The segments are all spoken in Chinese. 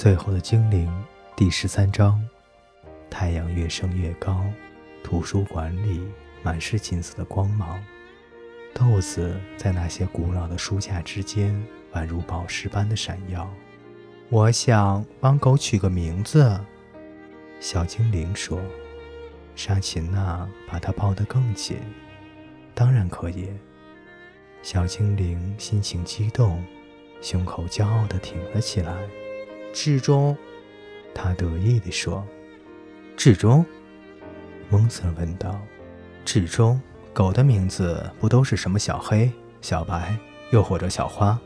最后的精灵第十三章：太阳越升越高，图书馆里满是金色的光芒。豆子在那些古老的书架之间，宛如宝石般的闪耀。我想帮狗取个名字，小精灵说。沙琴娜把它抱得更紧。当然可以。小精灵心情激动，胸口骄傲地挺了起来。至中，他得意地说：“至中。”蒙森问道：“至中，狗的名字不都是什么小黑、小白，又或者小花？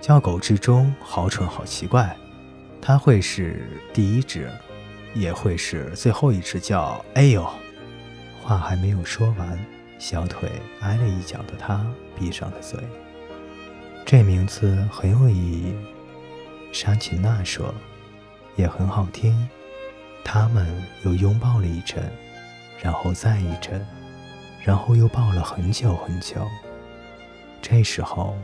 叫狗至中，好蠢，好奇怪。它会是第一只，也会是最后一只。叫……哎呦！”话还没有说完，小腿挨了一脚的他闭上了嘴。这名字很有意义。沙琪娜说：“也很好听。”他们又拥抱了一阵，然后再一阵，然后又抱了很久很久。这时候，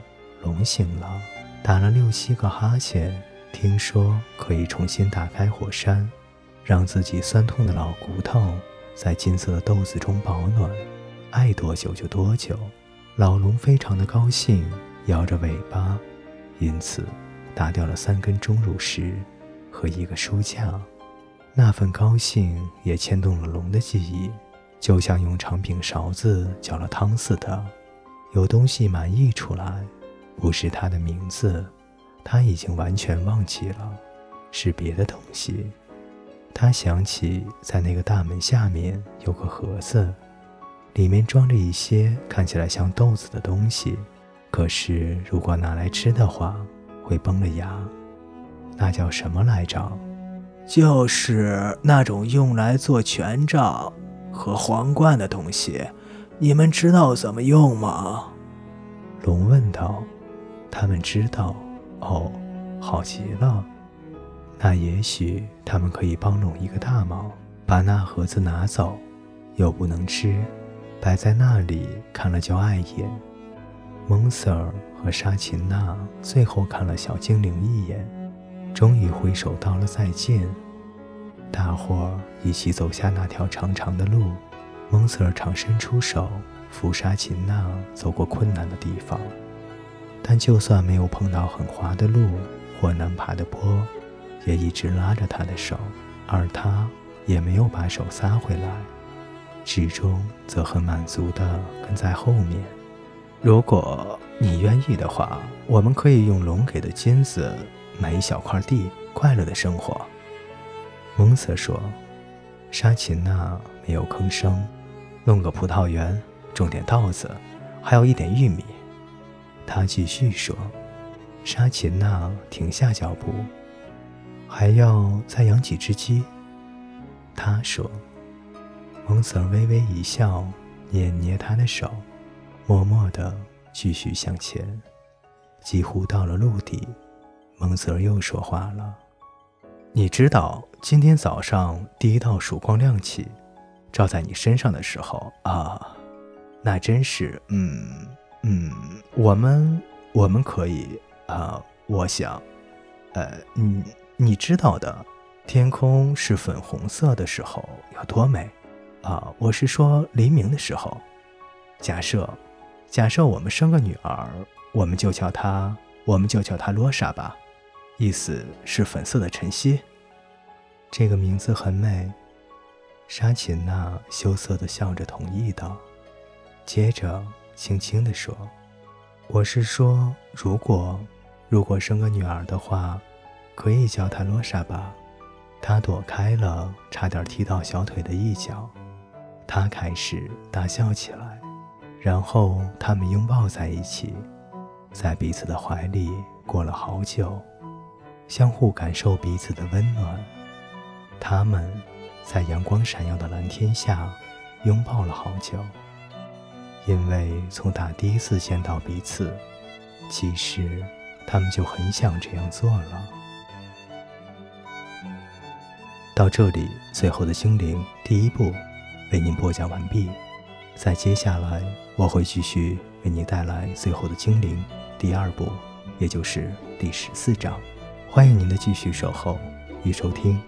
龙醒了，打了六七个哈欠，听说可以重新打开火山，让自己酸痛的老骨头在金色的豆子中保暖，爱多久就多久。老龙非常的高兴，摇着尾巴，因此。打掉了三根钟乳石和一个书架，那份高兴也牵动了龙的记忆，就像用长柄勺子搅了汤似的。有东西满溢出来，不是他的名字，他已经完全忘记了，是别的东西。他想起在那个大门下面有个盒子，里面装着一些看起来像豆子的东西，可是如果拿来吃的话。会崩了牙，那叫什么来着？就是那种用来做权杖和皇冠的东西，你们知道怎么用吗？龙问道。他们知道。哦，好极了。那也许他们可以帮龙一个大忙，把那盒子拿走，又不能吃，摆在那里看了就碍眼。蒙瑟尔和沙琴娜最后看了小精灵一眼，终于挥手道了再见。大伙儿一起走下那条长长的路。蒙瑟尔常伸出手扶沙琴娜走过困难的地方，但就算没有碰到很滑的路或难爬的坡，也一直拉着她的手，而她也没有把手撒回来，始终则很满足地跟在后面。如果你愿意的话，我们可以用龙给的金子买一小块地，快乐的生活。”蒙瑟说。沙琴娜没有吭声。弄个葡萄园，种点稻子，还有一点玉米。他继续说。沙琴娜停下脚步。还要再养几只鸡。他说。蒙瑟微微一笑，捏捏他的手。默默地继续向前，几乎到了陆地，蒙泽又说话了：“你知道，今天早上第一道曙光亮起，照在你身上的时候啊，那真是……嗯嗯，我们我们可以啊，我想，呃，你你知道的，天空是粉红色的时候有多美啊！我是说黎明的时候，假设。”假设我们生个女儿，我们就叫她，我们就叫她罗莎吧，意思是粉色的晨曦。这个名字很美。沙琴娜羞涩地笑着同意道，接着轻轻地说：“我是说，如果如果生个女儿的话，可以叫她罗莎吧。”她躲开了差点踢到小腿的一脚，她开始大笑起来。然后他们拥抱在一起，在彼此的怀里过了好久，相互感受彼此的温暖。他们在阳光闪耀的蓝天下拥抱了好久，因为从打第一次见到彼此，其实他们就很想这样做了。到这里，最后的精灵第一部为您播讲完毕。在接下来，我会继续为您带来《最后的精灵》第二部，也就是第十四章。欢迎您的继续守候与收听。